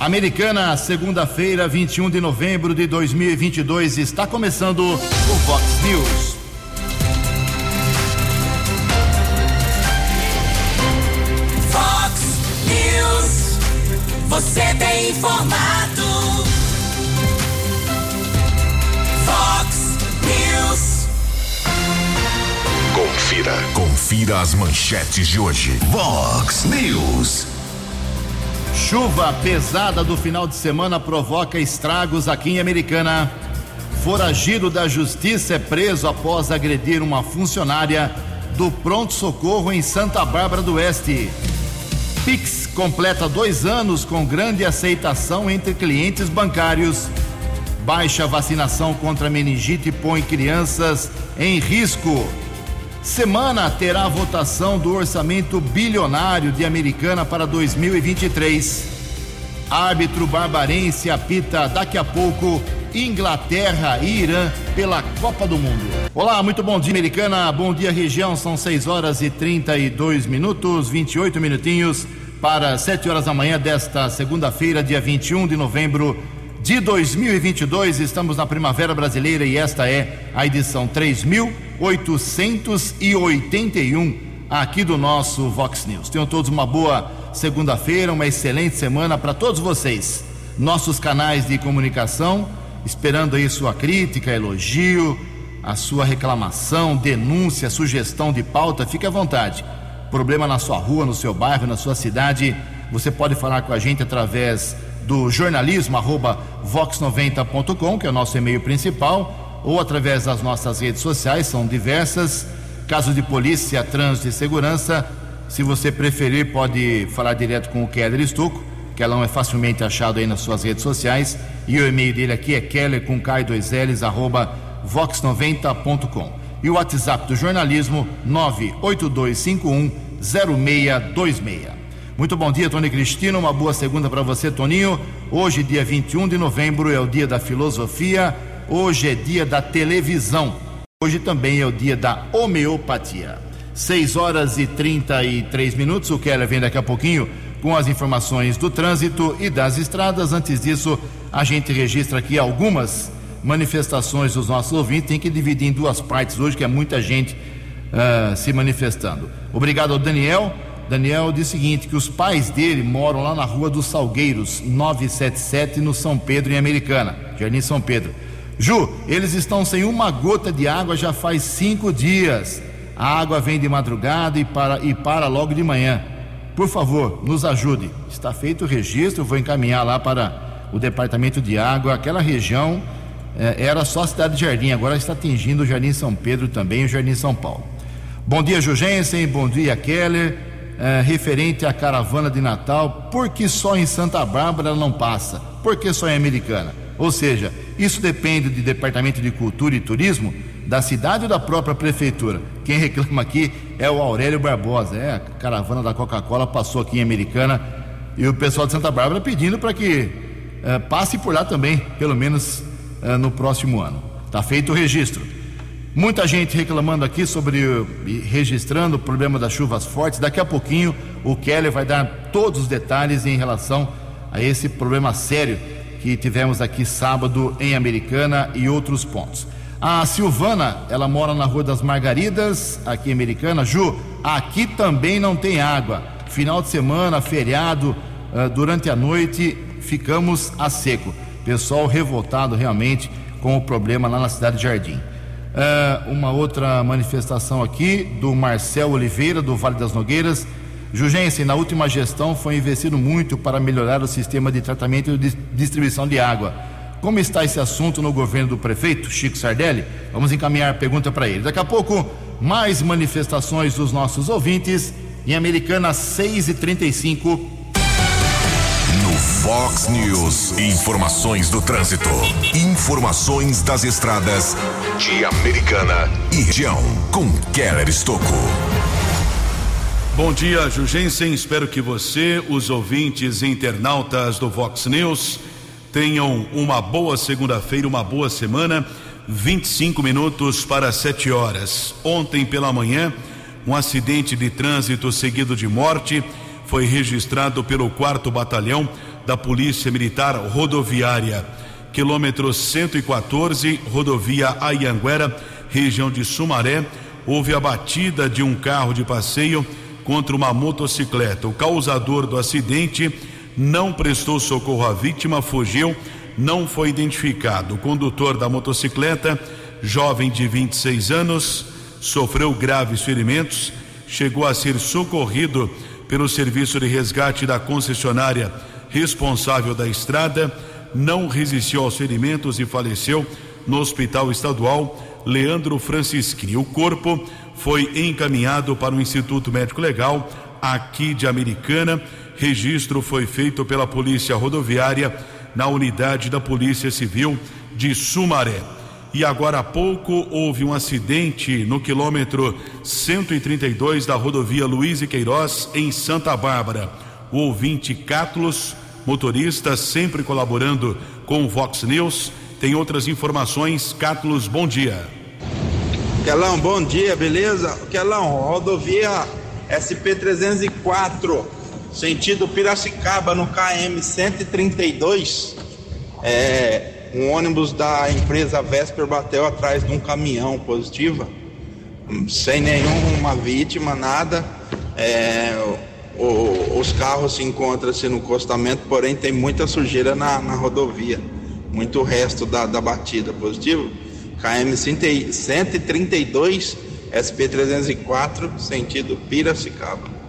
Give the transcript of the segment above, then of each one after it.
Americana, segunda-feira, 21 de novembro de 2022, está começando o Vox News. Vox News, você tem informado. Vox News. Confira, confira as manchetes de hoje. Vox News. Chuva pesada do final de semana provoca estragos aqui em Americana. Foragido da justiça é preso após agredir uma funcionária do pronto-socorro em Santa Bárbara do Oeste. Pix completa dois anos com grande aceitação entre clientes bancários. Baixa vacinação contra meningite põe crianças em risco. Semana terá a votação do orçamento bilionário de Americana para 2023. Árbitro barbarense apita daqui a pouco Inglaterra e Irã pela Copa do Mundo. Olá, muito bom dia, Americana. Bom dia, região. São 6 horas e 32 minutos, 28 minutinhos para 7 horas da manhã desta segunda-feira, dia 21 de novembro de 2022. Estamos na Primavera Brasileira e esta é a edição 3881 aqui do nosso Vox News. Tenham todos uma boa segunda-feira, uma excelente semana para todos vocês. Nossos canais de comunicação, esperando aí sua crítica, elogio, a sua reclamação, denúncia, sugestão de pauta, fique à vontade. Problema na sua rua, no seu bairro, na sua cidade, você pode falar com a gente através do jornalismo arroba vox90.com, que é o nosso e-mail principal, ou através das nossas redes sociais, são diversas. Casos de polícia, trânsito e segurança, se você preferir, pode falar direto com o Keller Estuco, que ela não é facilmente achado aí nas suas redes sociais. E o e-mail dele aqui é keller com K2Ls, arroba vox90.com. E o WhatsApp do jornalismo 98251 0626. Muito bom dia, Tony Cristino. Uma boa segunda para você, Toninho. Hoje, dia 21 de novembro, é o dia da filosofia. Hoje é dia da televisão. Hoje também é o dia da homeopatia. 6 horas e 33 minutos. O Keller vem daqui a pouquinho com as informações do trânsito e das estradas. Antes disso, a gente registra aqui algumas manifestações dos nossos ouvintes. Tem que dividir em duas partes hoje, que é muita gente uh, se manifestando. Obrigado ao Daniel. Daniel diz o seguinte: que os pais dele moram lá na rua dos Salgueiros, 977, no São Pedro, em Americana, Jardim São Pedro. Ju, eles estão sem uma gota de água já faz cinco dias. A água vem de madrugada e para, e para logo de manhã. Por favor, nos ajude. Está feito o registro, vou encaminhar lá para o departamento de água. Aquela região eh, era só a cidade de Jardim, agora está atingindo o Jardim São Pedro também e o Jardim São Paulo. Bom dia, Jugensen. Bom dia, Keller. Eh, referente à caravana de Natal, por que só em Santa Bárbara não passa? Por que só em Americana? Ou seja, isso depende do Departamento de Cultura e Turismo da cidade ou da própria prefeitura. Quem reclama aqui é o Aurélio Barbosa. É, a caravana da Coca-Cola passou aqui em Americana e o pessoal de Santa Bárbara pedindo para que eh, passe por lá também, pelo menos eh, no próximo ano. Está feito o registro. Muita gente reclamando aqui sobre registrando o problema das chuvas fortes. Daqui a pouquinho o Keller vai dar todos os detalhes em relação a esse problema sério que tivemos aqui sábado em Americana e outros pontos. A Silvana, ela mora na Rua das Margaridas, aqui em Americana. Ju, aqui também não tem água. Final de semana, feriado, uh, durante a noite, ficamos a seco. Pessoal revoltado realmente com o problema lá na cidade de Jardim. Uh, uma outra manifestação aqui do Marcel Oliveira, do Vale das Nogueiras. Jugense, na última gestão foi investido muito para melhorar o sistema de tratamento e distribuição de água. Como está esse assunto no governo do prefeito Chico Sardelli? Vamos encaminhar a pergunta para ele. Daqui a pouco, mais manifestações dos nossos ouvintes em Americana 6 e 35 No Fox News, informações do trânsito, informações das estradas de Americana e região, com Keller Estocco. Bom dia, Jugensen. Espero que você, os ouvintes e internautas do Vox News, tenham uma boa segunda-feira, uma boa semana. 25 minutos para 7 horas. Ontem pela manhã, um acidente de trânsito seguido de morte foi registrado pelo 4 Batalhão da Polícia Militar Rodoviária. Quilômetro 114, rodovia Ayanguera, região de Sumaré, houve a batida de um carro de passeio contra uma motocicleta. O causador do acidente não prestou socorro à vítima, fugiu, não foi identificado. O condutor da motocicleta, jovem de 26 anos, sofreu graves ferimentos, chegou a ser socorrido pelo serviço de resgate da concessionária responsável da estrada, não resistiu aos ferimentos e faleceu no Hospital Estadual Leandro Francisquini. O corpo foi encaminhado para o Instituto Médico Legal aqui de Americana. Registro foi feito pela Polícia Rodoviária na unidade da Polícia Civil de Sumaré. E agora há pouco houve um acidente no quilômetro 132 da rodovia Luiz e Queiroz, em Santa Bárbara. O ouvinte Cátulos, motorista, sempre colaborando com o Vox News, tem outras informações. Cátulos, bom dia. Quelão, bom dia, beleza? Quelão, rodovia SP-304, sentido Piracicaba, no KM 132. É, um ônibus da empresa Vesper bateu atrás de um caminhão positiva, sem nenhuma vítima, nada. É, o, os carros se encontram-se no acostamento, porém tem muita sujeira na, na rodovia, muito resto da, da batida positivo. KM 132 SP304, sentido Piracicaba.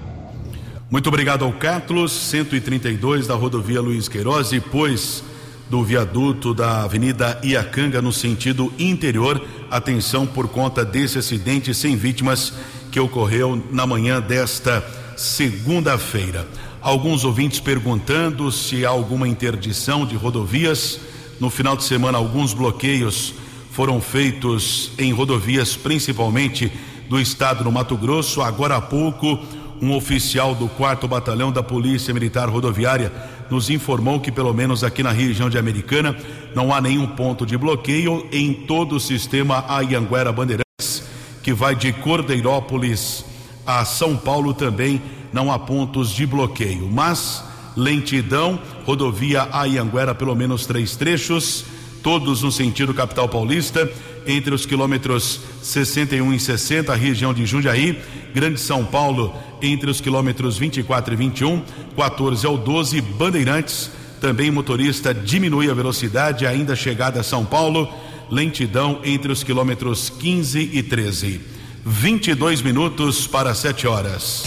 Muito obrigado ao Cátulos, 132 da rodovia Luiz Queiroz, depois do viaduto da Avenida Iacanga no sentido interior. Atenção por conta desse acidente sem vítimas que ocorreu na manhã desta segunda-feira. Alguns ouvintes perguntando se há alguma interdição de rodovias. No final de semana, alguns bloqueios foram feitos em rodovias, principalmente do estado do Mato Grosso. Agora há pouco, um oficial do 4 Batalhão da Polícia Militar Rodoviária nos informou que, pelo menos aqui na região de Americana, não há nenhum ponto de bloqueio em todo o sistema Ayanguera Bandeirantes, que vai de Cordeirópolis a São Paulo também não há pontos de bloqueio, mas lentidão, rodovia Ayanguera, pelo menos três trechos todos no sentido capital paulista, entre os quilômetros 61 e 60, região de Jundiaí, Grande São Paulo, entre os quilômetros 24 e 21, 14 ao 12, Bandeirantes, também motorista diminui a velocidade, ainda chegada a São Paulo, lentidão entre os quilômetros 15 e 13. 22 minutos para 7 horas.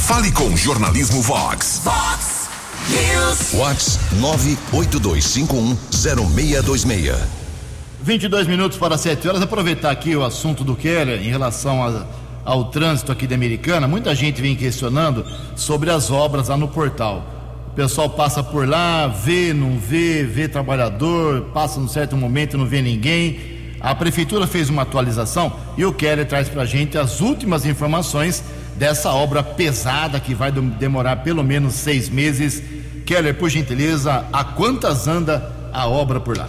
Fale com Jornalismo Vox. Vox News. Vox 982510626. 22 minutos para 7 horas. Aproveitar aqui o assunto do Keller em relação a, ao trânsito aqui de Americana. Muita gente vem questionando sobre as obras lá no portal. O pessoal passa por lá, vê, não vê, vê trabalhador, passa num certo momento não vê ninguém. A prefeitura fez uma atualização e o Keller traz para a gente as últimas informações dessa obra pesada que vai demorar pelo menos seis meses. Keller, por gentileza, a quantas anda a obra por lá?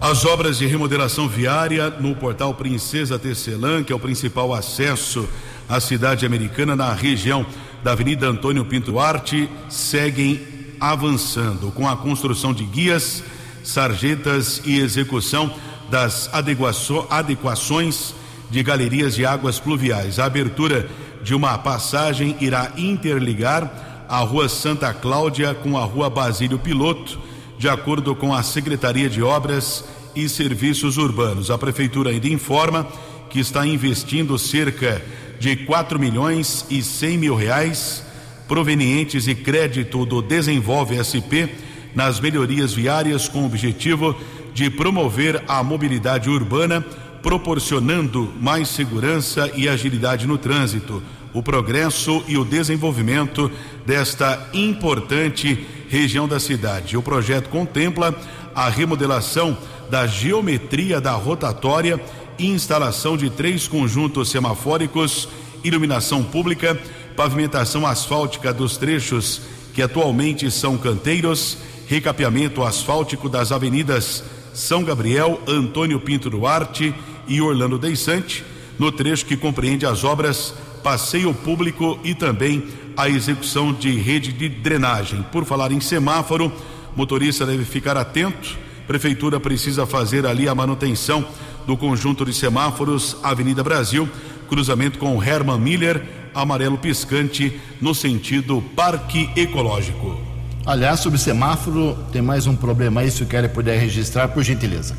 As obras de remodelação viária no portal Princesa Tecelã, que é o principal acesso à cidade americana na região da Avenida Antônio Pinto Arte, seguem avançando com a construção de guias, sarjetas e execução das adequações de galerias de águas pluviais. A abertura de uma passagem irá interligar a Rua Santa Cláudia com a Rua Basílio Piloto, de acordo com a Secretaria de Obras e Serviços Urbanos. A Prefeitura ainda informa que está investindo cerca de 4 milhões e 100 mil reais provenientes de crédito do Desenvolve SP nas melhorias viárias com o objetivo de promover a mobilidade urbana proporcionando mais segurança e agilidade no trânsito, o progresso e o desenvolvimento desta importante região da cidade. O projeto contempla a remodelação da geometria da rotatória, instalação de três conjuntos semafóricos, iluminação pública, pavimentação asfáltica dos trechos que atualmente são canteiros, recapeamento asfáltico das avenidas São Gabriel, Antônio Pinto Duarte e Orlando Deissante, no trecho que compreende as obras Passeio Público e também a execução de rede de drenagem. Por falar em semáforo, motorista deve ficar atento. Prefeitura precisa fazer ali a manutenção do conjunto de semáforos Avenida Brasil, cruzamento com Herman Miller, amarelo piscante no sentido Parque Ecológico. Aliás, sobre semáforo, tem mais um problema aí, se o Kelly puder registrar, por gentileza.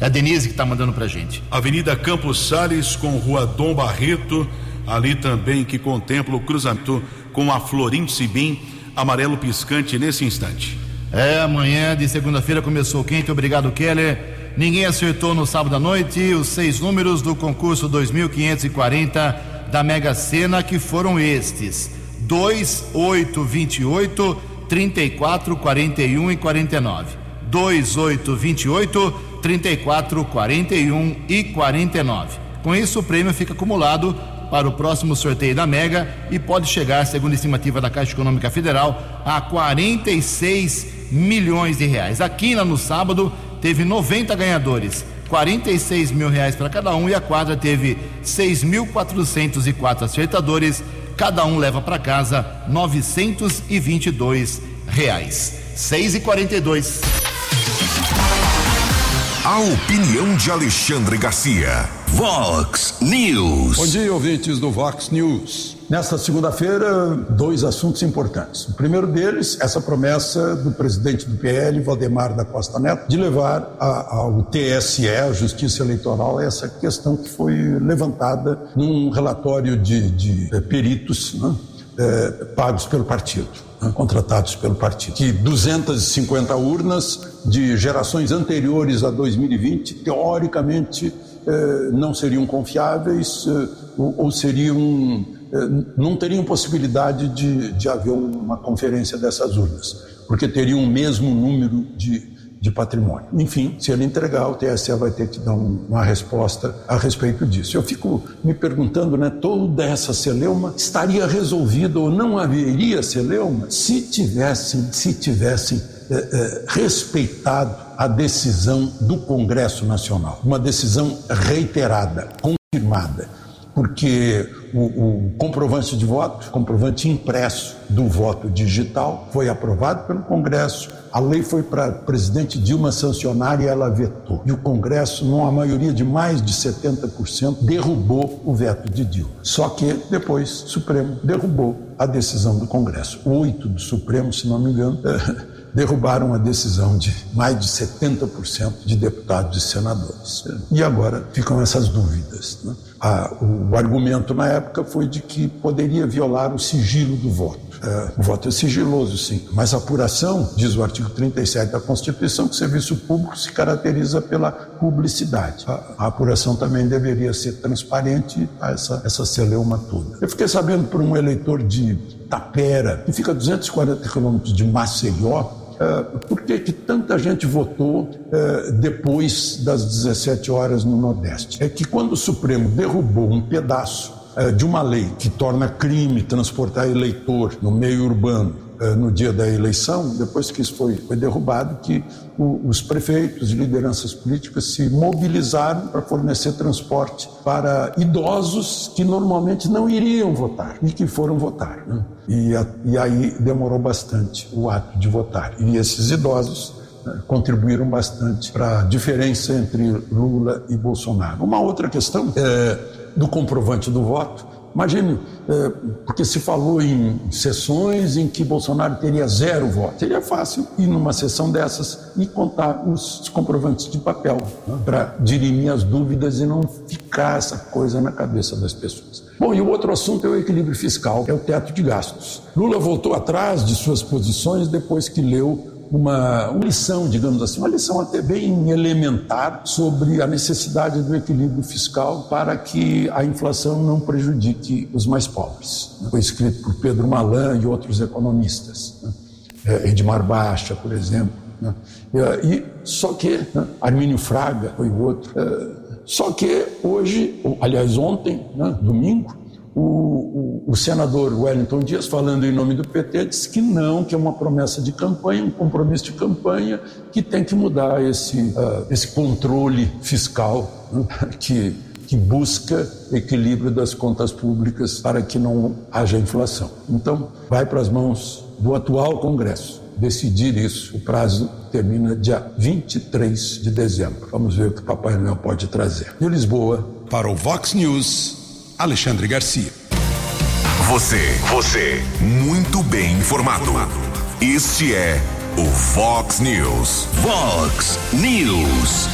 É a Denise que está mandando para gente. Avenida Campos Sales com Rua Dom Barreto, ali também que contempla o cruzamento com a Florim Sibim, amarelo piscante nesse instante. É, amanhã de segunda-feira começou quente, obrigado Keller. Ninguém acertou no sábado à noite os seis números do concurso 2540 da Mega Sena, que foram estes: 2, 8, 28, 34, 41 e 49. 2, 8, 28, 34, 41 e 49. Com isso, o prêmio fica acumulado para o próximo sorteio da Mega e pode chegar, segundo a estimativa da Caixa Econômica Federal, a 46 milhões de reais. A quina no sábado teve 90 ganhadores, 46 mil reais para cada um e a quadra teve 6.404 acertadores. Cada um leva para casa 922 reais. 6 e 42 A opinião de Alexandre Garcia. Vox News. Bom dia, ouvintes do Vox News. Nesta segunda-feira, dois assuntos importantes. O primeiro deles, essa promessa do presidente do PL, Valdemar da Costa Neto, de levar a, ao TSE, a Justiça Eleitoral, essa questão que foi levantada num relatório de, de eh, peritos né, eh, pagos pelo partido, né, contratados pelo partido. Que 250 urnas de gerações anteriores a 2020, teoricamente, eh, não seriam confiáveis ou, ou seriam não teriam possibilidade de, de haver uma conferência dessas urnas, porque teriam o mesmo número de, de patrimônio. Enfim, se ele entregar, o TSE vai ter que dar um, uma resposta a respeito disso. Eu fico me perguntando, né, toda essa celeuma estaria resolvida ou não haveria celeuma se tivessem, se tivessem eh, eh, respeitado a decisão do Congresso Nacional, uma decisão reiterada, confirmada porque o, o, comprovante de voto, comprovante impresso do voto digital, foi aprovado pelo Congresso. A lei foi para presidente Dilma sancionar e ela vetou. E o Congresso, numa maioria de mais de 70%, derrubou o veto de Dilma. Só que depois o Supremo derrubou a decisão do Congresso. Oito do Supremo, se não me engano, derrubaram a decisão de mais de 70% de deputados e senadores. E agora ficam essas dúvidas. Né? Ah, o argumento na época foi de que poderia violar o sigilo do voto. É, o voto é sigiloso, sim, mas a apuração, diz o artigo 37 da Constituição, que o serviço público se caracteriza pela publicidade. A, a apuração também deveria ser transparente a essa, essa celeuma toda. Eu fiquei sabendo por um eleitor de Tapera, que fica a 240 quilômetros de Maceió, é, por que, que tanta gente votou é, depois das 17 horas no Nordeste? É que quando o Supremo derrubou um pedaço é, de uma lei que torna crime transportar eleitor no meio urbano eh, no dia da eleição, depois que isso foi, foi derrubado, que o, os prefeitos e lideranças políticas se mobilizaram para fornecer transporte para idosos que normalmente não iriam votar e que foram votar. Né? E, a, e aí demorou bastante o ato de votar. E esses idosos né, contribuíram bastante para a diferença entre Lula e Bolsonaro. Uma outra questão é do comprovante do voto Imagine, é, porque se falou em sessões em que Bolsonaro teria zero voto. Seria fácil ir numa sessão dessas e contar os comprovantes de papel né, para dirimir as dúvidas e não ficar essa coisa na cabeça das pessoas. Bom, e o outro assunto é o equilíbrio fiscal, é o teto de gastos. Lula voltou atrás de suas posições depois que leu uma, lição, digamos assim, uma lição até bem elementar sobre a necessidade do equilíbrio fiscal para que a inflação não prejudique os mais pobres. Foi escrito por Pedro Malan e outros economistas, né? É, Edmar Baixa, por exemplo. Né? E, só que né? Armínio Fraga foi o outro. É, só que hoje, aliás ontem, né? domingo, o, o, o, senador Wellington Dias, falando em nome do PT, disse que não, que é uma promessa de campanha, um compromisso de campanha, que tem que mudar esse, uh, esse controle fiscal né, que que busca equilíbrio das contas públicas para que não haja inflação. Então, vai para as mãos do atual Congresso decidir isso. O prazo termina dia 23 de dezembro. Vamos ver o que o Papai Noel pode trazer. De Lisboa. Para o Vox News, Alexandre Garcia. Você, você, muito bem informado. Este é o Vox News. Vox News.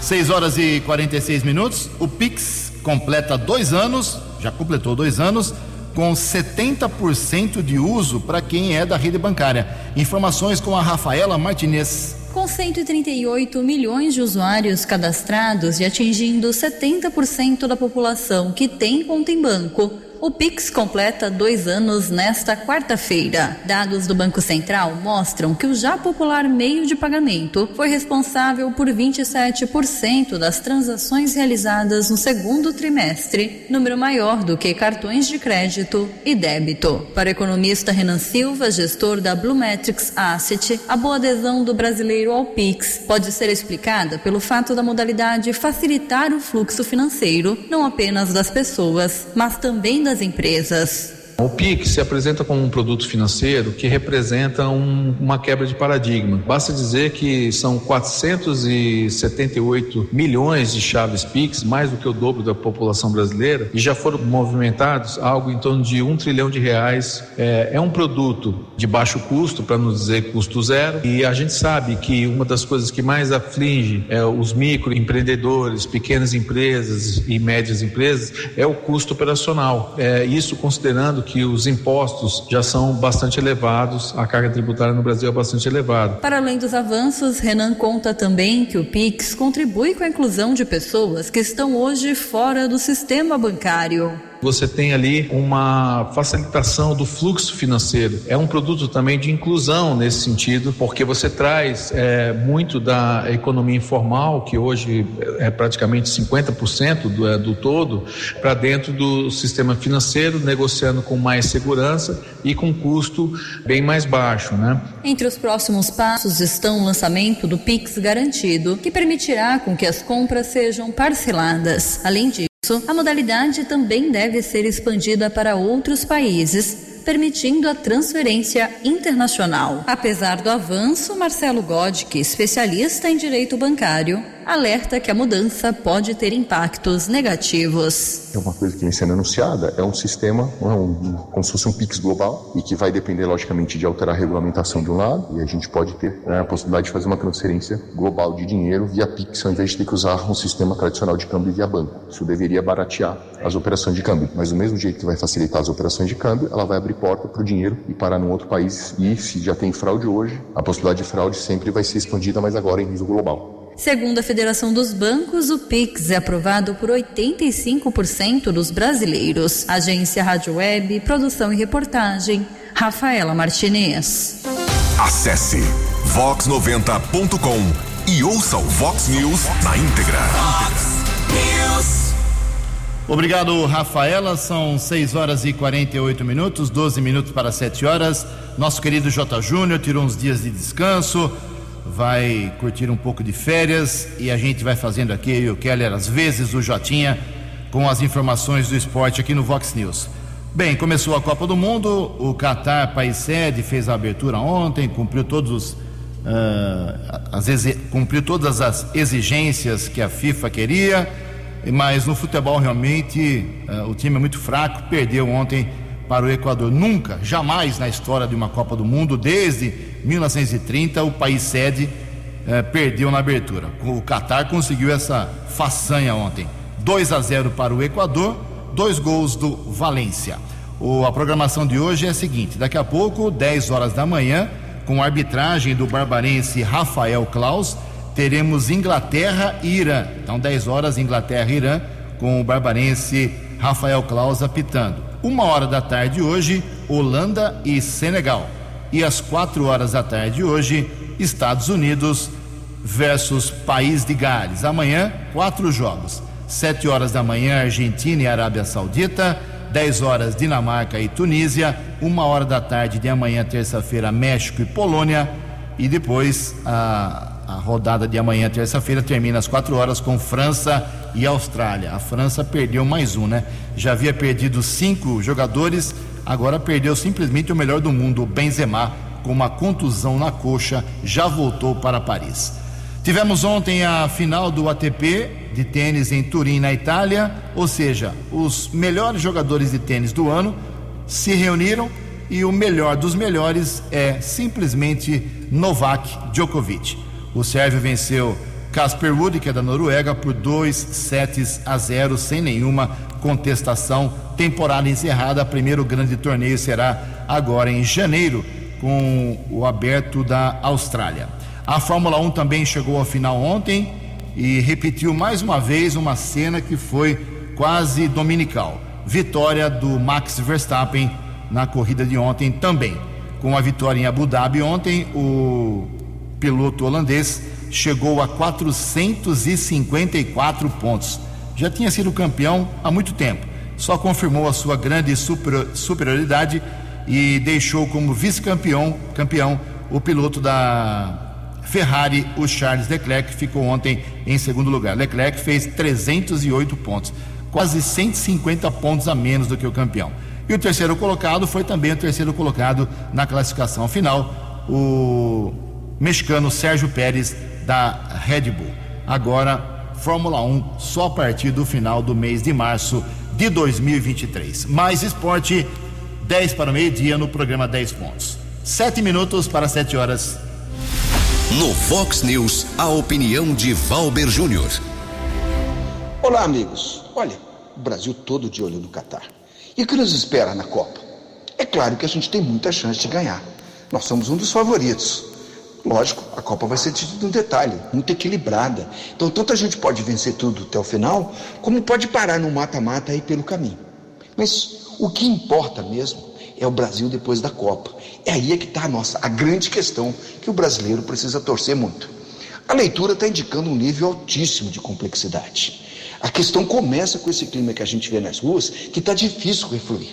6 horas e 46 minutos. O Pix completa dois anos, já completou dois anos com 70% de uso para quem é da rede bancária. Informações com a Rafaela Martinez. Com 138 milhões de usuários cadastrados e atingindo 70% da população que tem conta em banco, o Pix completa dois anos nesta quarta-feira. Dados do Banco Central mostram que o já popular meio de pagamento foi responsável por 27% das transações realizadas no segundo trimestre, número maior do que cartões de crédito e débito. Para o economista Renan Silva, gestor da Blumetrics Asset, a boa adesão do brasileiro ao Pix pode ser explicada pelo fato da modalidade facilitar o fluxo financeiro, não apenas das pessoas, mas também das empresas. O PIX se apresenta como um produto financeiro que representa um, uma quebra de paradigma. Basta dizer que são 478 milhões de chaves PIX, mais do que o dobro da população brasileira, e já foram movimentados algo em torno de um trilhão de reais. É, é um produto de baixo custo, para não dizer custo zero, e a gente sabe que uma das coisas que mais aflige é, os microempreendedores, pequenas empresas e médias empresas é o custo operacional. É, isso considerando que que os impostos já são bastante elevados, a carga tributária no Brasil é bastante elevada. Para além dos avanços, Renan conta também que o Pix contribui com a inclusão de pessoas que estão hoje fora do sistema bancário você tem ali uma facilitação do fluxo financeiro. É um produto também de inclusão nesse sentido, porque você traz é, muito da economia informal, que hoje é praticamente 50% do, é, do todo, para dentro do sistema financeiro, negociando com mais segurança e com custo bem mais baixo. Né? Entre os próximos passos estão o lançamento do Pix Garantido, que permitirá com que as compras sejam parceladas. Além disso, a modalidade também deve ser expandida para outros países permitindo a transferência internacional. Apesar do avanço, Marcelo Godke, especialista em direito bancário, alerta que a mudança pode ter impactos negativos. É uma coisa que vem sendo anunciada, é um sistema, é um, como se fosse um PIX global, e que vai depender, logicamente, de alterar a regulamentação de um lado, e a gente pode ter né, a possibilidade de fazer uma transferência global de dinheiro via PIX, ao invés de ter que usar um sistema tradicional de câmbio via banco. Isso deveria baratear as operações de câmbio, mas do mesmo jeito que vai facilitar as operações de câmbio, ela vai abrir porta para o dinheiro e parar num outro país. E se já tem fraude hoje, a possibilidade de fraude sempre vai ser expandida, mas agora em nível global. Segundo a Federação dos Bancos, o Pix é aprovado por 85% dos brasileiros. Agência Rádio Web, produção e reportagem, Rafaela Martinez. Acesse vox90.com e ouça o Vox News na íntegra. Vox News. Obrigado, Rafaela. São 6 horas e 48 minutos, 12 minutos para 7 horas. Nosso querido J. Júnior tirou uns dias de descanso, vai curtir um pouco de férias e a gente vai fazendo aqui, eu e o Keller, às vezes o Jotinha, com as informações do esporte aqui no Vox News. Bem, começou a Copa do Mundo, o Qatar, país sede, fez a abertura ontem, cumpriu todos os. Uh, as, cumpriu todas as exigências que a FIFA queria mas no futebol realmente uh, o time é muito fraco, perdeu ontem para o Equador. Nunca, jamais na história de uma Copa do Mundo, desde 1930, o país sede uh, perdeu na abertura. O Catar conseguiu essa façanha ontem. 2 a 0 para o Equador, dois gols do Valência. O, a programação de hoje é a seguinte: daqui a pouco, 10 horas da manhã, com a arbitragem do barbarense Rafael Klaus teremos Inglaterra e Irã. Então, 10 horas, Inglaterra e Irã, com o barbarense Rafael Claus apitando. Uma hora da tarde hoje, Holanda e Senegal. E às quatro horas da tarde hoje, Estados Unidos versus País de Gales. Amanhã, quatro jogos. Sete horas da manhã, Argentina e Arábia Saudita. 10 horas, Dinamarca e Tunísia. Uma hora da tarde de amanhã, terça-feira, México e Polônia. E depois, a a rodada de amanhã, terça-feira, termina às 4 horas com França e Austrália. A França perdeu mais um, né? Já havia perdido cinco jogadores, agora perdeu simplesmente o melhor do mundo, o Benzema, com uma contusão na coxa, já voltou para Paris. Tivemos ontem a final do ATP de tênis em Turim, na Itália, ou seja, os melhores jogadores de tênis do ano se reuniram e o melhor dos melhores é simplesmente Novak Djokovic. O sérvio venceu Casper Wood, que é da Noruega, por 2 sets a 0, sem nenhuma contestação. Temporada encerrada, primeiro grande torneio será agora em janeiro, com o aberto da Austrália. A Fórmula 1 também chegou ao final ontem e repetiu mais uma vez uma cena que foi quase dominical. Vitória do Max Verstappen na corrida de ontem também. Com a vitória em Abu Dhabi ontem, o piloto holandês chegou a 454 pontos. Já tinha sido campeão há muito tempo. Só confirmou a sua grande superioridade e deixou como vice-campeão campeão o piloto da Ferrari, o Charles Leclerc, que ficou ontem em segundo lugar. Leclerc fez 308 pontos, quase 150 pontos a menos do que o campeão. E o terceiro colocado foi também o terceiro colocado na classificação final, o mexicano Sérgio Pérez da Red Bull. Agora, Fórmula 1 só a partir do final do mês de março de 2023. Mais esporte, 10 para o meio-dia no programa 10 pontos. Sete minutos para sete horas. No Fox News, a opinião de Valber Júnior. Olá, amigos. Olha, o Brasil todo de olho no Catar. E o que nos espera na Copa? É claro que a gente tem muita chance de ganhar. Nós somos um dos favoritos. Lógico, a Copa vai ser de um detalhe, muito equilibrada. Então, tanto a gente pode vencer tudo até o final, como pode parar no mata-mata aí pelo caminho. Mas o que importa mesmo é o Brasil depois da Copa. É aí é que está a nossa, a grande questão que o brasileiro precisa torcer muito. A leitura está indicando um nível altíssimo de complexidade. A questão começa com esse clima que a gente vê nas ruas, que está difícil refluir.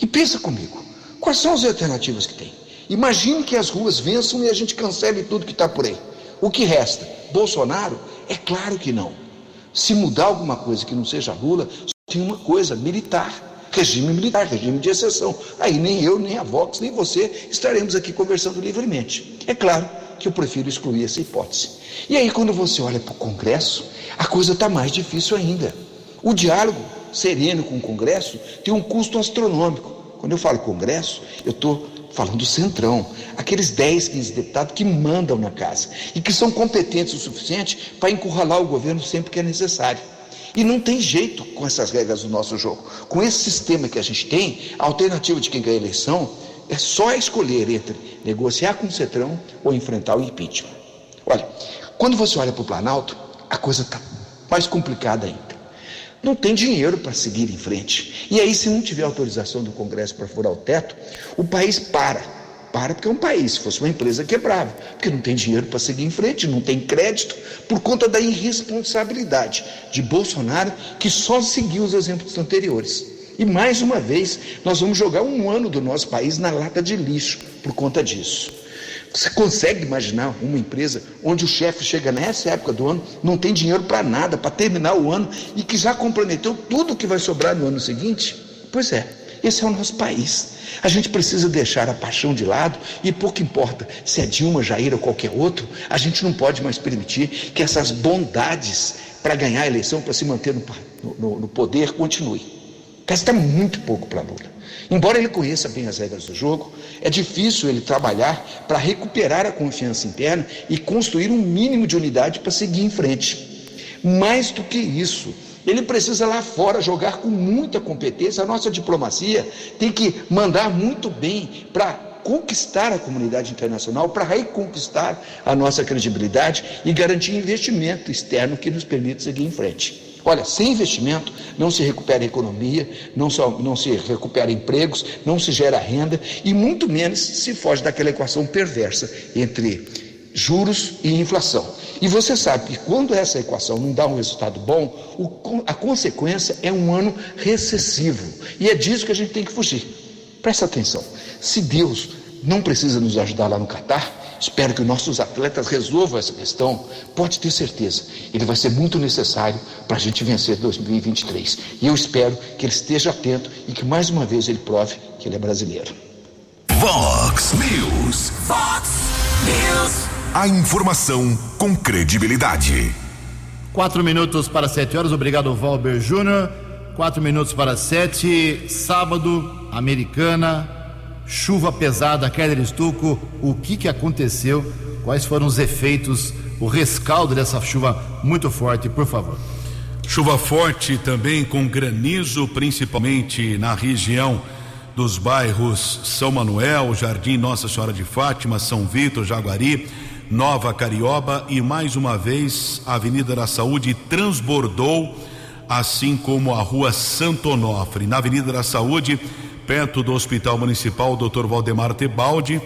E pensa comigo, quais são as alternativas que tem? Imagine que as ruas vençam e a gente cancele tudo que está por aí. O que resta? Bolsonaro? É claro que não. Se mudar alguma coisa que não seja Lula, só tem uma coisa: militar. Regime militar, regime de exceção. Aí nem eu, nem a Vox, nem você estaremos aqui conversando livremente. É claro que eu prefiro excluir essa hipótese. E aí, quando você olha para o Congresso, a coisa está mais difícil ainda. O diálogo sereno com o Congresso tem um custo astronômico. Quando eu falo Congresso, eu estou falando do centrão, aqueles 10, 15 deputados que mandam na casa e que são competentes o suficiente para encurralar o governo sempre que é necessário. E não tem jeito com essas regras do nosso jogo. Com esse sistema que a gente tem, a alternativa de quem ganha a eleição é só escolher entre negociar com o Centrão ou enfrentar o impeachment. Olha, quando você olha para o Planalto, a coisa está mais complicada ainda. Não tem dinheiro para seguir em frente. E aí, se não tiver autorização do Congresso para furar o teto, o país para. Para porque é um país. Se fosse uma empresa, quebrava. Porque não tem dinheiro para seguir em frente, não tem crédito, por conta da irresponsabilidade de Bolsonaro, que só seguiu os exemplos anteriores. E mais uma vez, nós vamos jogar um ano do nosso país na lata de lixo por conta disso. Você consegue imaginar uma empresa onde o chefe chega nessa época do ano, não tem dinheiro para nada, para terminar o ano e que já comprometeu tudo que vai sobrar no ano seguinte? Pois é, esse é o nosso país. A gente precisa deixar a paixão de lado e pouco importa se é Dilma, Jair ou qualquer outro, a gente não pode mais permitir que essas bondades para ganhar a eleição, para se manter no, no, no poder, continue. Resta muito pouco para Lula. Embora ele conheça bem as regras do jogo, é difícil ele trabalhar para recuperar a confiança interna e construir um mínimo de unidade para seguir em frente. Mais do que isso, ele precisa lá fora jogar com muita competência. A nossa diplomacia tem que mandar muito bem para conquistar a comunidade internacional, para reconquistar a nossa credibilidade e garantir investimento externo que nos permita seguir em frente. Olha, sem investimento não se recupera a economia, não, não se recupera empregos, não se gera renda e muito menos se foge daquela equação perversa entre juros e inflação. E você sabe que quando essa equação não dá um resultado bom, o, a consequência é um ano recessivo. E é disso que a gente tem que fugir. Presta atenção. Se Deus não precisa nos ajudar lá no Catar, Espero que nossos atletas resolvam essa questão. Pode ter certeza, ele vai ser muito necessário para a gente vencer 2023. E eu espero que ele esteja atento e que mais uma vez ele prove que ele é brasileiro. Vox News. Fox News. A informação com credibilidade. Quatro minutos para sete horas. Obrigado, Valber Júnior. Quatro minutos para sete. Sábado, Americana. Chuva pesada, queda de estuco. O que, que aconteceu? Quais foram os efeitos, o rescaldo dessa chuva muito forte, por favor? Chuva forte também com granizo, principalmente na região dos bairros São Manuel, Jardim Nossa Senhora de Fátima, São Vitor, Jaguari, Nova Carioba e mais uma vez a Avenida da Saúde transbordou, assim como a Rua Santo Onofre. Na Avenida da Saúde, perto do Hospital Municipal Dr. Valdemar Tebaldi,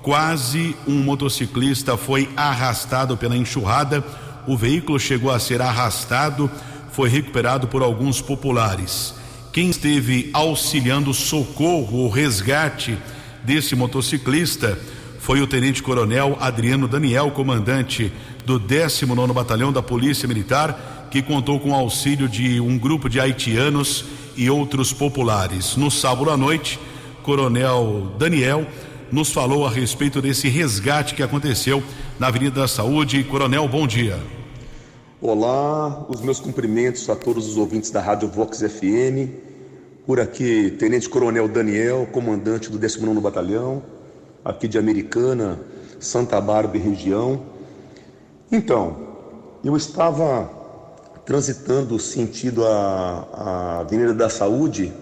quase um motociclista foi arrastado pela enxurrada. O veículo chegou a ser arrastado, foi recuperado por alguns populares. Quem esteve auxiliando o socorro ou resgate desse motociclista foi o Tenente Coronel Adriano Daniel, comandante do 19 Batalhão da Polícia Militar, que contou com o auxílio de um grupo de haitianos e outros populares. No sábado à noite, Coronel Daniel nos falou a respeito desse resgate que aconteceu na Avenida da Saúde. Coronel, bom dia. Olá, os meus cumprimentos a todos os ouvintes da Rádio Vox FM. Por aqui, Tenente Coronel Daniel, comandante do 19 Batalhão, aqui de Americana, Santa Bárbara e região. Então, eu estava transitando sentido a, a Avenida da Saúde,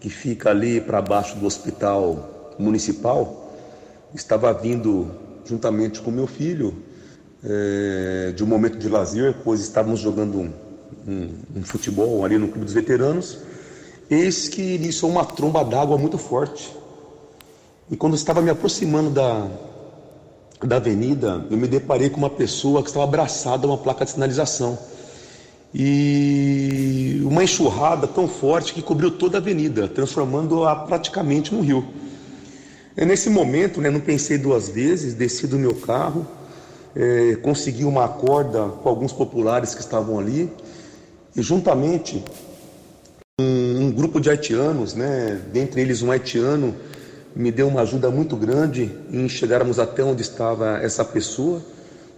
que fica ali para baixo do Hospital Municipal. Estava vindo juntamente com meu filho é, de um momento de lazer, pois estávamos jogando um, um, um futebol ali no Clube dos Veteranos. Eis que iniciou uma tromba d'água muito forte. E quando estava me aproximando da, da avenida, eu me deparei com uma pessoa que estava abraçada a uma placa de sinalização. E uma enxurrada tão forte que cobriu toda a avenida, transformando-a praticamente num rio. E nesse momento, né, não pensei duas vezes, desci do meu carro, é, consegui uma corda com alguns populares que estavam ali, e juntamente um, um grupo de haitianos, né, dentre eles um haitiano, me deu uma ajuda muito grande em chegarmos até onde estava essa pessoa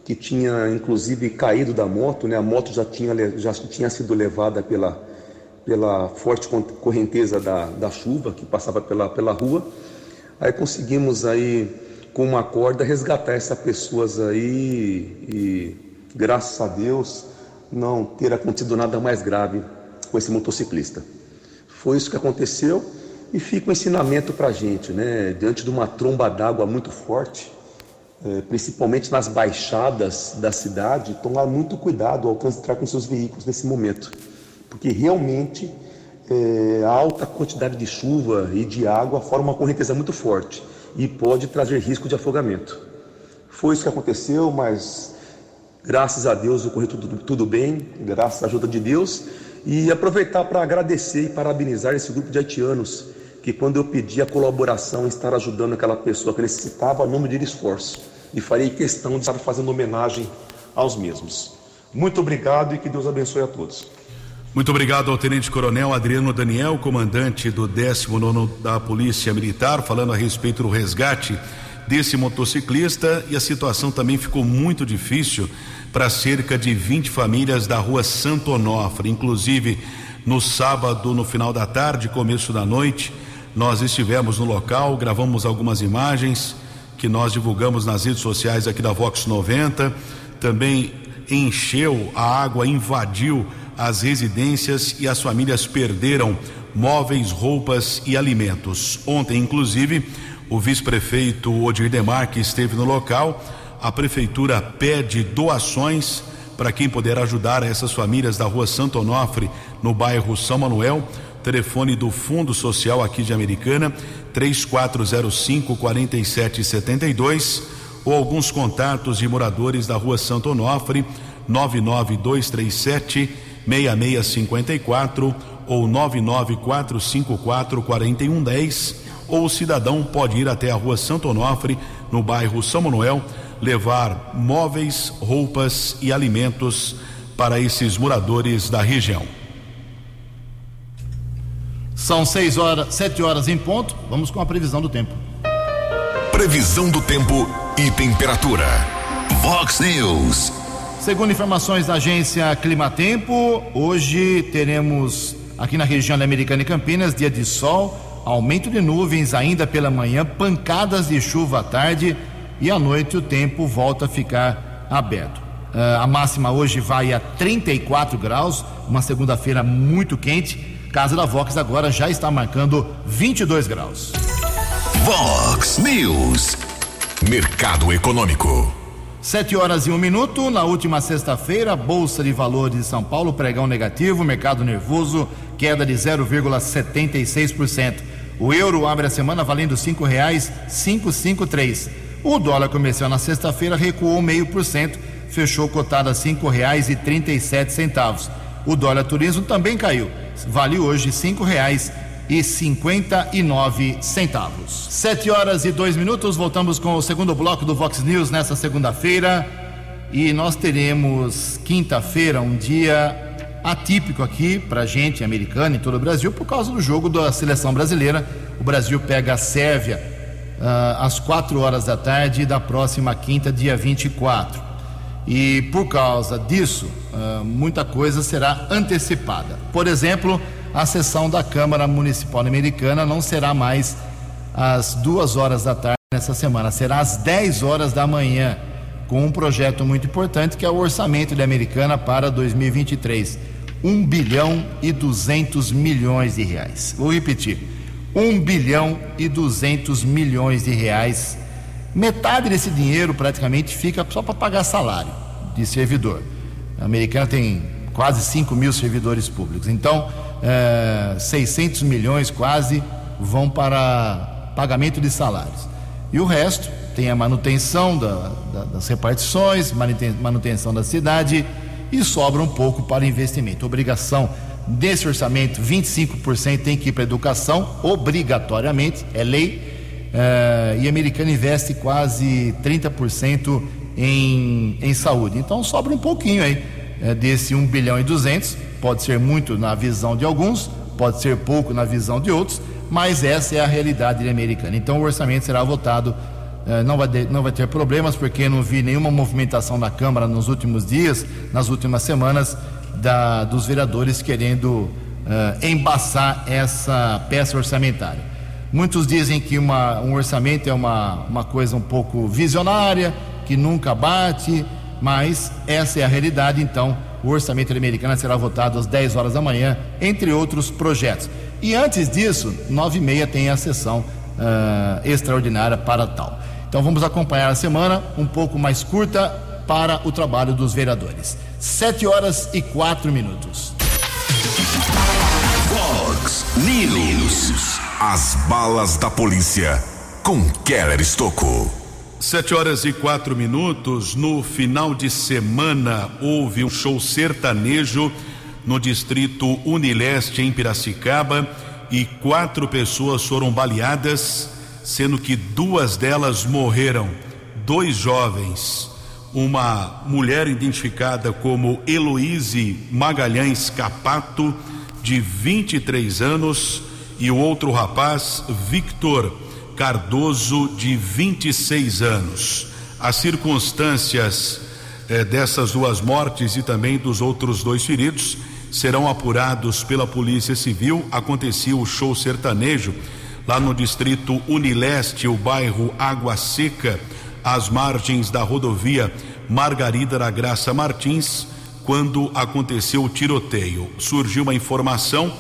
que tinha inclusive caído da moto, né? A moto já tinha já tinha sido levada pela pela forte correnteza da, da chuva que passava pela pela rua. Aí conseguimos aí com uma corda resgatar essa pessoas aí e graças a Deus não ter acontecido nada mais grave com esse motociclista. Foi isso que aconteceu e fica um ensinamento para gente, né? Diante de uma tromba d'água muito forte, principalmente nas baixadas da cidade, tomar muito cuidado ao transitar com seus veículos nesse momento, porque realmente é, a alta quantidade de chuva e de água forma uma correnteza muito forte e pode trazer risco de afogamento. Foi isso que aconteceu, mas graças a Deus ocorreu tudo, tudo bem, graças à ajuda de Deus. E aproveitar para agradecer e parabenizar esse grupo de haitianos que quando eu pedi a colaboração estar ajudando aquela pessoa que necessitava, não medir esforço. E farei questão de estar fazendo homenagem aos mesmos. Muito obrigado e que Deus abençoe a todos. Muito obrigado ao Tenente Coronel Adriano Daniel, comandante do 19 da Polícia Militar, falando a respeito do resgate desse motociclista e a situação também ficou muito difícil para cerca de 20 famílias da rua Santo Onofre, inclusive no sábado, no final da tarde, começo da noite, nós estivemos no local, gravamos algumas imagens que nós divulgamos nas redes sociais aqui da Vox 90. Também encheu, a água invadiu as residências e as famílias perderam móveis, roupas e alimentos. Ontem, inclusive, o vice-prefeito Odir Demar, que esteve no local, a prefeitura pede doações para quem puder ajudar essas famílias da rua Santo Onofre, no bairro São Manuel telefone do Fundo Social aqui de Americana, 3405 4772, ou alguns contatos de moradores da rua Santo Onofre, 99237 6654 ou 99454 4110, ou o cidadão pode ir até a rua Santo Onofre no bairro São Manuel, levar móveis, roupas e alimentos para esses moradores da região. São seis horas, sete horas em ponto. Vamos com a previsão do tempo. Previsão do tempo e temperatura. Vox News. Segundo informações da agência Climatempo, hoje teremos aqui na região da Americana e Campinas dia de sol, aumento de nuvens ainda pela manhã, pancadas de chuva à tarde e à noite o tempo volta a ficar aberto. Uh, a máxima hoje vai a 34 graus, uma segunda-feira muito quente. Casa da Vox agora já está marcando 22 graus. Vox News. Mercado Econômico. Sete horas e um minuto. Na última sexta-feira, Bolsa de Valores de São Paulo, pregão negativo, mercado nervoso, queda de 0,76%. O euro abre a semana valendo cinco reais cinco cinco três. O dólar comercial na sexta-feira recuou meio por cento, fechou cotado a cinco reais trinta sete centavos. O dólar turismo também caiu, vale hoje cinco reais e cinquenta e nove centavos. Sete horas e dois minutos, voltamos com o segundo bloco do Vox News nessa segunda-feira e nós teremos quinta-feira um dia atípico aqui para gente americana em todo o Brasil por causa do jogo da seleção brasileira. O Brasil pega a Sérvia uh, às quatro horas da tarde da próxima quinta, dia 24. E por causa disso, uh, muita coisa será antecipada. Por exemplo, a sessão da Câmara Municipal Americana não será mais às duas horas da tarde nessa semana, será às 10 horas da manhã, com um projeto muito importante que é o orçamento da Americana para 2023. 1 bilhão e 200 milhões de reais. Vou repetir: 1 bilhão e 200 milhões de reais Metade desse dinheiro praticamente fica só para pagar salário de servidor. A americana tem quase 5 mil servidores públicos. Então, é, 600 milhões quase vão para pagamento de salários. E o resto tem a manutenção da, da, das repartições, manutenção da cidade e sobra um pouco para investimento. Obrigação desse orçamento, 25% tem que ir para educação, obrigatoriamente, é lei Uh, e americana investe quase 30% em, em saúde. Então sobra um pouquinho aí uh, desse 1 bilhão e 200. Pode ser muito na visão de alguns, pode ser pouco na visão de outros, mas essa é a realidade americana. Então o orçamento será votado. Uh, não, vai de, não vai ter problemas, porque não vi nenhuma movimentação na Câmara nos últimos dias, nas últimas semanas, da, dos vereadores querendo embaçar essa peça orçamentária. Muitos dizem que uma, um orçamento é uma, uma coisa um pouco visionária, que nunca bate, mas essa é a realidade. Então, o orçamento americano será votado às 10 horas da manhã, entre outros projetos. E antes disso, 9 e meia tem a sessão uh, extraordinária para tal. Então, vamos acompanhar a semana um pouco mais curta para o trabalho dos vereadores. 7 horas e 4 minutos. Fox News. As balas da polícia com Keller Estocou. Sete horas e quatro minutos. No final de semana houve um show sertanejo no distrito Unileste em Piracicaba e quatro pessoas foram baleadas, sendo que duas delas morreram. Dois jovens, uma mulher identificada como Heloíse Magalhães Capato, de 23 anos e o outro rapaz, Victor Cardoso, de 26 anos. As circunstâncias eh, dessas duas mortes e também dos outros dois feridos serão apurados pela Polícia Civil. Acontecia o show sertanejo lá no distrito Unileste, o bairro Água Seca, às margens da rodovia Margarida da Graça Martins, quando aconteceu o tiroteio. Surgiu uma informação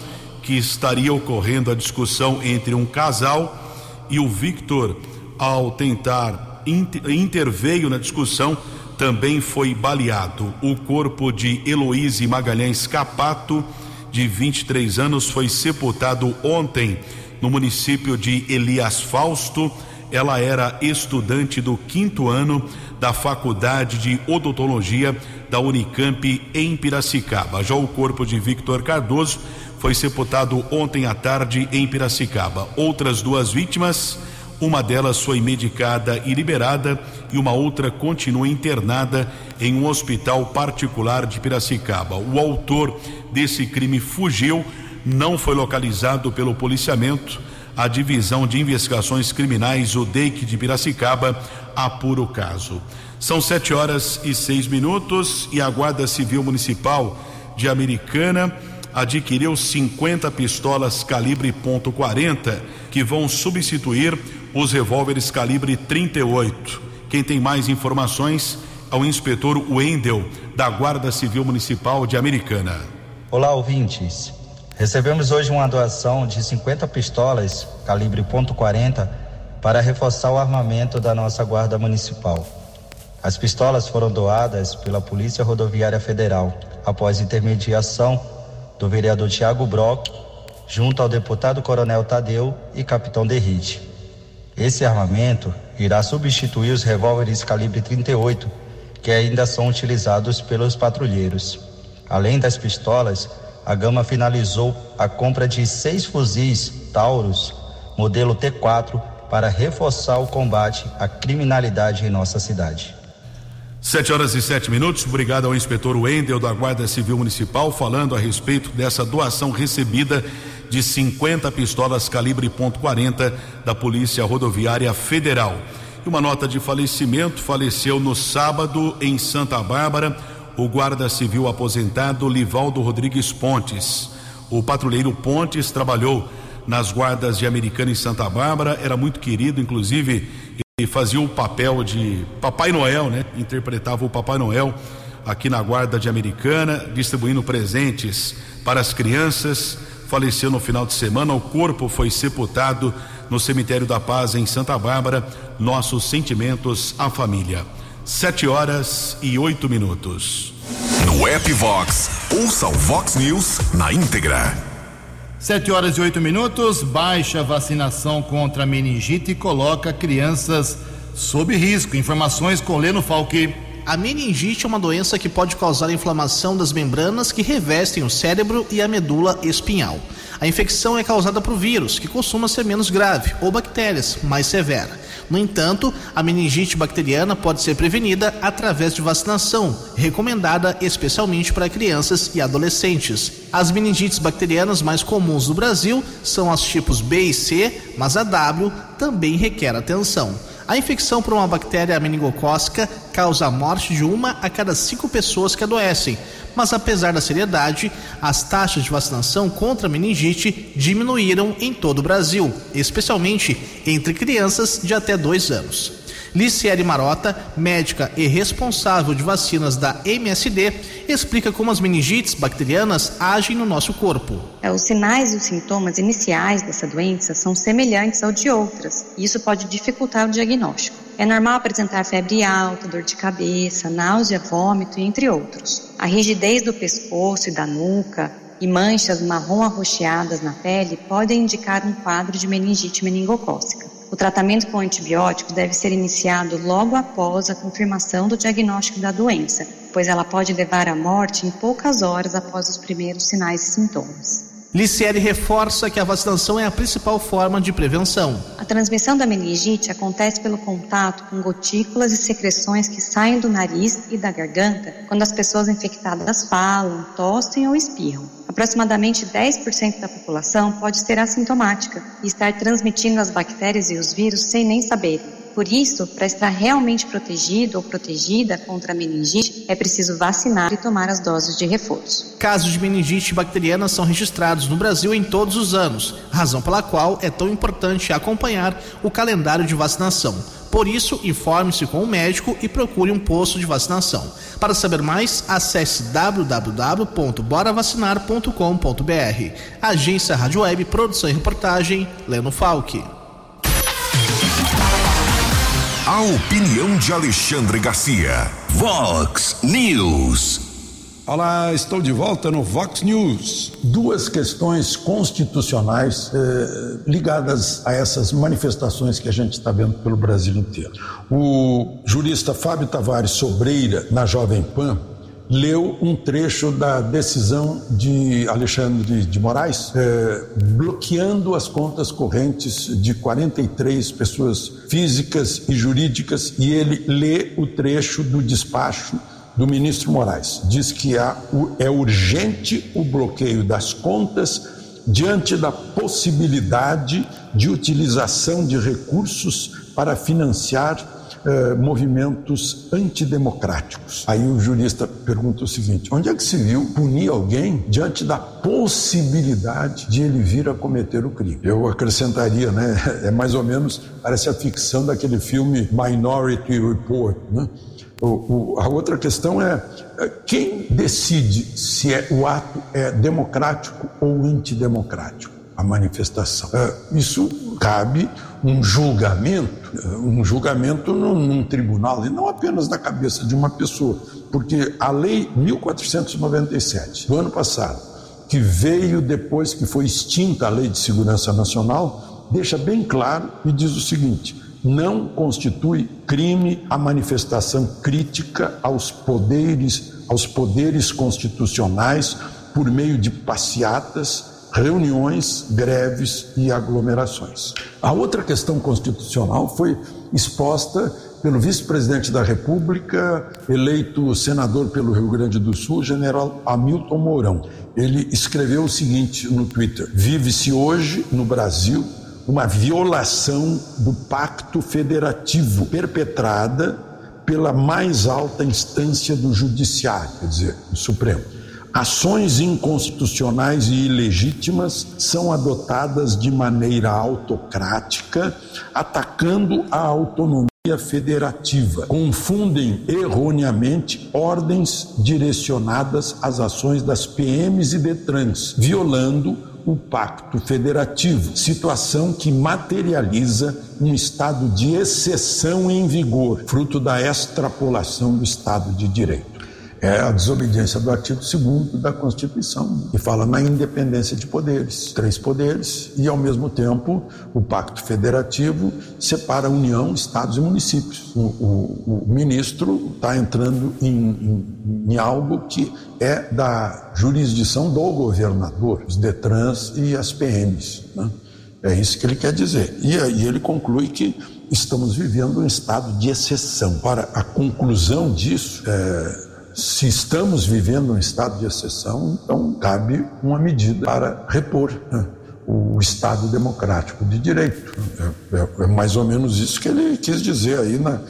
que estaria ocorrendo a discussão entre um casal e o Victor, ao tentar inter, interveio na discussão, também foi baleado. O corpo de Heloíse Magalhães Capato, de 23 anos, foi sepultado ontem no município de Elias Fausto. Ela era estudante do quinto ano da Faculdade de Odontologia da Unicamp em Piracicaba. Já o corpo de Victor Cardoso foi sepultado ontem à tarde em Piracicaba. Outras duas vítimas, Uma delas foi medicada e liberada e uma outra continua internada em um hospital particular de Piracicaba. O autor desse crime fugiu, não foi localizado pelo policiamento. A Divisão de Investigações Criminais, o DEIC de Piracicaba, apura o caso. São sete horas e seis minutos e a Guarda Civil Municipal de Americana adquiriu 50 pistolas calibre .40 que vão substituir os revólveres calibre 38. Quem tem mais informações é o inspetor Wendel da Guarda Civil Municipal de Americana. Olá, ouvintes. Recebemos hoje uma doação de 50 pistolas calibre .40 para reforçar o armamento da nossa Guarda Municipal. As pistolas foram doadas pela Polícia Rodoviária Federal após intermediação do vereador Tiago Brock, junto ao deputado Coronel Tadeu e capitão Derrite. Esse armamento irá substituir os revólveres calibre 38 que ainda são utilizados pelos patrulheiros. Além das pistolas, a Gama finalizou a compra de seis fuzis Taurus, modelo T4, para reforçar o combate à criminalidade em nossa cidade. Sete horas e sete minutos. Obrigado ao inspetor Wendel da Guarda Civil Municipal falando a respeito dessa doação recebida de 50 pistolas calibre .40 da Polícia Rodoviária Federal. E uma nota de falecimento faleceu no sábado em Santa Bárbara o guarda civil aposentado Livaldo Rodrigues Pontes. O patrulheiro Pontes trabalhou nas guardas de Americana e Santa Bárbara, era muito querido, inclusive fazia o papel de Papai Noel, né? Interpretava o Papai Noel aqui na Guarda de Americana, distribuindo presentes para as crianças. Faleceu no final de semana. O corpo foi sepultado no Cemitério da Paz em Santa Bárbara. Nossos sentimentos à família. Sete horas e oito minutos. No app Vox, ouça o Vox News na íntegra. Sete horas e oito minutos. Baixa vacinação contra a meningite coloca crianças sob risco. Informações com Leno Falque. A meningite é uma doença que pode causar inflamação das membranas que revestem o cérebro e a medula espinhal. A infecção é causada por vírus, que costuma ser menos grave, ou bactérias, mais severa. No entanto, a meningite bacteriana pode ser prevenida através de vacinação, recomendada especialmente para crianças e adolescentes. As meningites bacterianas mais comuns no Brasil são as tipos B e C, mas a W também requer atenção. A infecção por uma bactéria meningocócica causa a morte de uma a cada cinco pessoas que adoecem, mas apesar da seriedade, as taxas de vacinação contra a meningite diminuíram em todo o Brasil, especialmente entre crianças de até dois anos. Liciere Marota, médica e responsável de vacinas da MSD, explica como as meningites bacterianas agem no nosso corpo. É, os sinais e os sintomas iniciais dessa doença são semelhantes ao de outras, e isso pode dificultar o diagnóstico. É normal apresentar febre alta, dor de cabeça, náusea, vômito, entre outros. A rigidez do pescoço e da nuca e manchas marrom arroxeadas na pele podem indicar um quadro de meningite meningocócica. O tratamento com antibióticos deve ser iniciado logo após a confirmação do diagnóstico da doença, pois ela pode levar à morte em poucas horas após os primeiros sinais e sintomas. Licieri reforça que a vacinação é a principal forma de prevenção. A transmissão da meningite acontece pelo contato com gotículas e secreções que saem do nariz e da garganta quando as pessoas infectadas falam, tossem ou espirram. Aproximadamente 10% da população pode ser assintomática e estar transmitindo as bactérias e os vírus sem nem saber. Por isso, para estar realmente protegido ou protegida contra a meningite, é preciso vacinar e tomar as doses de reforço. Casos de meningite bacteriana são registrados no Brasil em todos os anos, razão pela qual é tão importante acompanhar o calendário de vacinação. Por isso, informe-se com o médico e procure um posto de vacinação. Para saber mais, acesse www.boravacinar.com.br. Agência Rádio Web, produção e reportagem, Leno Falque. A opinião de Alexandre Garcia. Vox News. Olá, estou de volta no Vox News. Duas questões constitucionais eh, ligadas a essas manifestações que a gente está vendo pelo Brasil inteiro. O jurista Fábio Tavares Sobreira, na Jovem Pan, leu um trecho da decisão de Alexandre de Moraes, é, bloqueando as contas correntes de 43 pessoas físicas e jurídicas, e ele lê o trecho do despacho do ministro Moraes. Diz que há, é urgente o bloqueio das contas diante da possibilidade de utilização de recursos para financiar eh, movimentos antidemocráticos. Aí o jurista pergunta o seguinte: onde é que se viu punir alguém diante da possibilidade de ele vir a cometer o crime? Eu acrescentaria, né? É mais ou menos, parece a ficção daquele filme Minority Report, né? O, o, a outra questão é quem decide se é, o ato é democrático ou antidemocrático, a manifestação. É, isso cabe um julgamento, é, um julgamento num, num, tribunal, e não apenas na cabeça de uma pessoa, porque a lei 1497 do ano passado, que veio depois que foi extinta a Lei de Segurança Nacional, deixa bem claro e diz o seguinte: não constitui crime a manifestação crítica aos poderes, aos poderes constitucionais por meio de passeatas, reuniões, greves e aglomerações. A outra questão constitucional foi exposta pelo vice-presidente da República, eleito senador pelo Rio Grande do Sul, general Hamilton Mourão. Ele escreveu o seguinte no Twitter: Vive-se hoje no Brasil uma violação do pacto federativo perpetrada pela mais alta instância do judiciário, quer dizer, o Supremo. Ações inconstitucionais e ilegítimas são adotadas de maneira autocrática, atacando a autonomia federativa. Confundem erroneamente ordens direcionadas às ações das PMs e Detrans, violando o Pacto Federativo, situação que materializa um estado de exceção em vigor, fruto da extrapolação do Estado de Direito é a desobediência do artigo 2 da Constituição, que fala na independência de poderes, três poderes, e ao mesmo tempo o Pacto Federativo separa a União, Estados e municípios. O, o, o ministro está entrando em, em, em, algo que é da jurisdição do governador, os DETRANS e as PMs. Né? É isso que ele quer dizer. E aí ele conclui que estamos vivendo um estado de exceção. Para a conclusão disso, é, se estamos vivendo um estado de exceção, então cabe uma medida para repor né, o Estado democrático de direito. É, é, é, mais ou menos isso que ele quis dizer aí, na,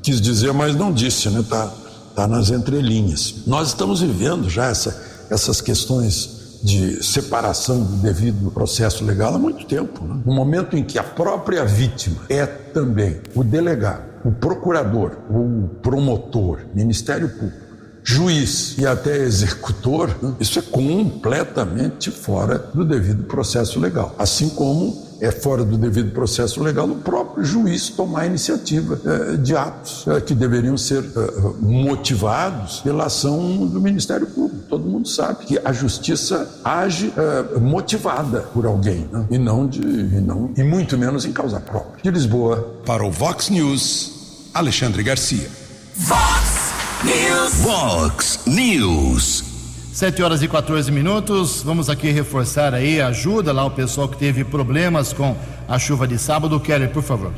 quis dizer, mas não disse, né? Tá, tá nas entrelinhas. Nós estamos vivendo já essa, essas questões de separação do devido processo legal há muito tempo. Né? No momento em que a própria vítima é também o delegado, o procurador, o promotor, Ministério Público, juiz e até executor, isso é completamente fora do devido processo legal. Assim como é fora do devido processo legal o próprio juiz tomar iniciativa é, de atos é, que deveriam ser é, motivados pela ação do Ministério Público. Todo mundo sabe que a justiça age motivada por alguém né? e não de e não e muito menos em causa própria. De Lisboa para o Vox News, Alexandre Garcia. Vox News. Vox News. 7 horas e 14 minutos. Vamos aqui reforçar aí, ajuda lá o pessoal que teve problemas com a chuva de sábado. Keller, por favor.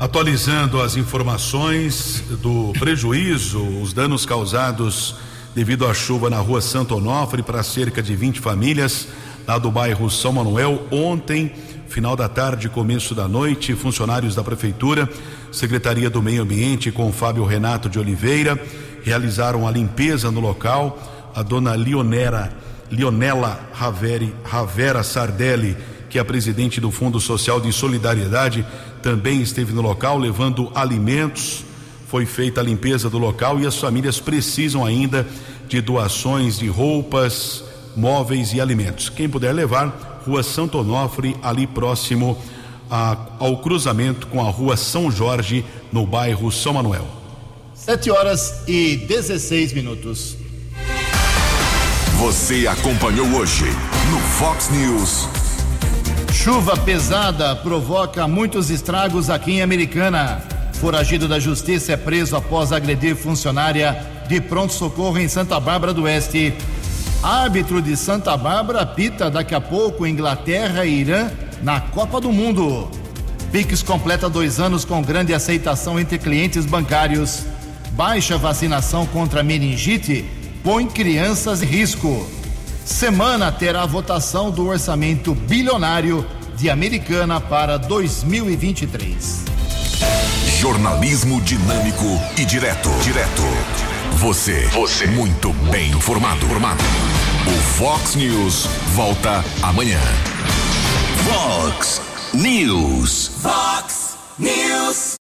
Atualizando as informações do prejuízo, os danos causados devido à chuva na rua Santo Onofre para cerca de 20 famílias lá do bairro São Manuel. Ontem, final da tarde, começo da noite, funcionários da prefeitura Secretaria do Meio Ambiente com Fábio Renato de Oliveira realizaram a limpeza no local. A dona Leonera, Leonela Raveri, Ravera Sardelli, que é a presidente do Fundo Social de Solidariedade, também esteve no local levando alimentos. Foi feita a limpeza do local e as famílias precisam ainda de doações de roupas, móveis e alimentos. Quem puder levar, Rua Santo Onofre, ali próximo a, ao cruzamento com a rua São Jorge, no bairro São Manuel. 7 horas e 16 minutos. Você acompanhou hoje no Fox News. Chuva pesada provoca muitos estragos aqui em Americana. Foragido da justiça é preso após agredir funcionária de pronto-socorro em Santa Bárbara do Oeste. Árbitro de Santa Bárbara apita daqui a pouco Inglaterra e Irã na Copa do Mundo. Pix completa dois anos com grande aceitação entre clientes bancários. Baixa vacinação contra meningite põe crianças em risco. Semana terá votação do orçamento bilionário de Americana para 2023. Jornalismo dinâmico e direto. Direto. Você. Você. Muito bem informado. Formado. O Fox News volta amanhã. Fox News. Fox News.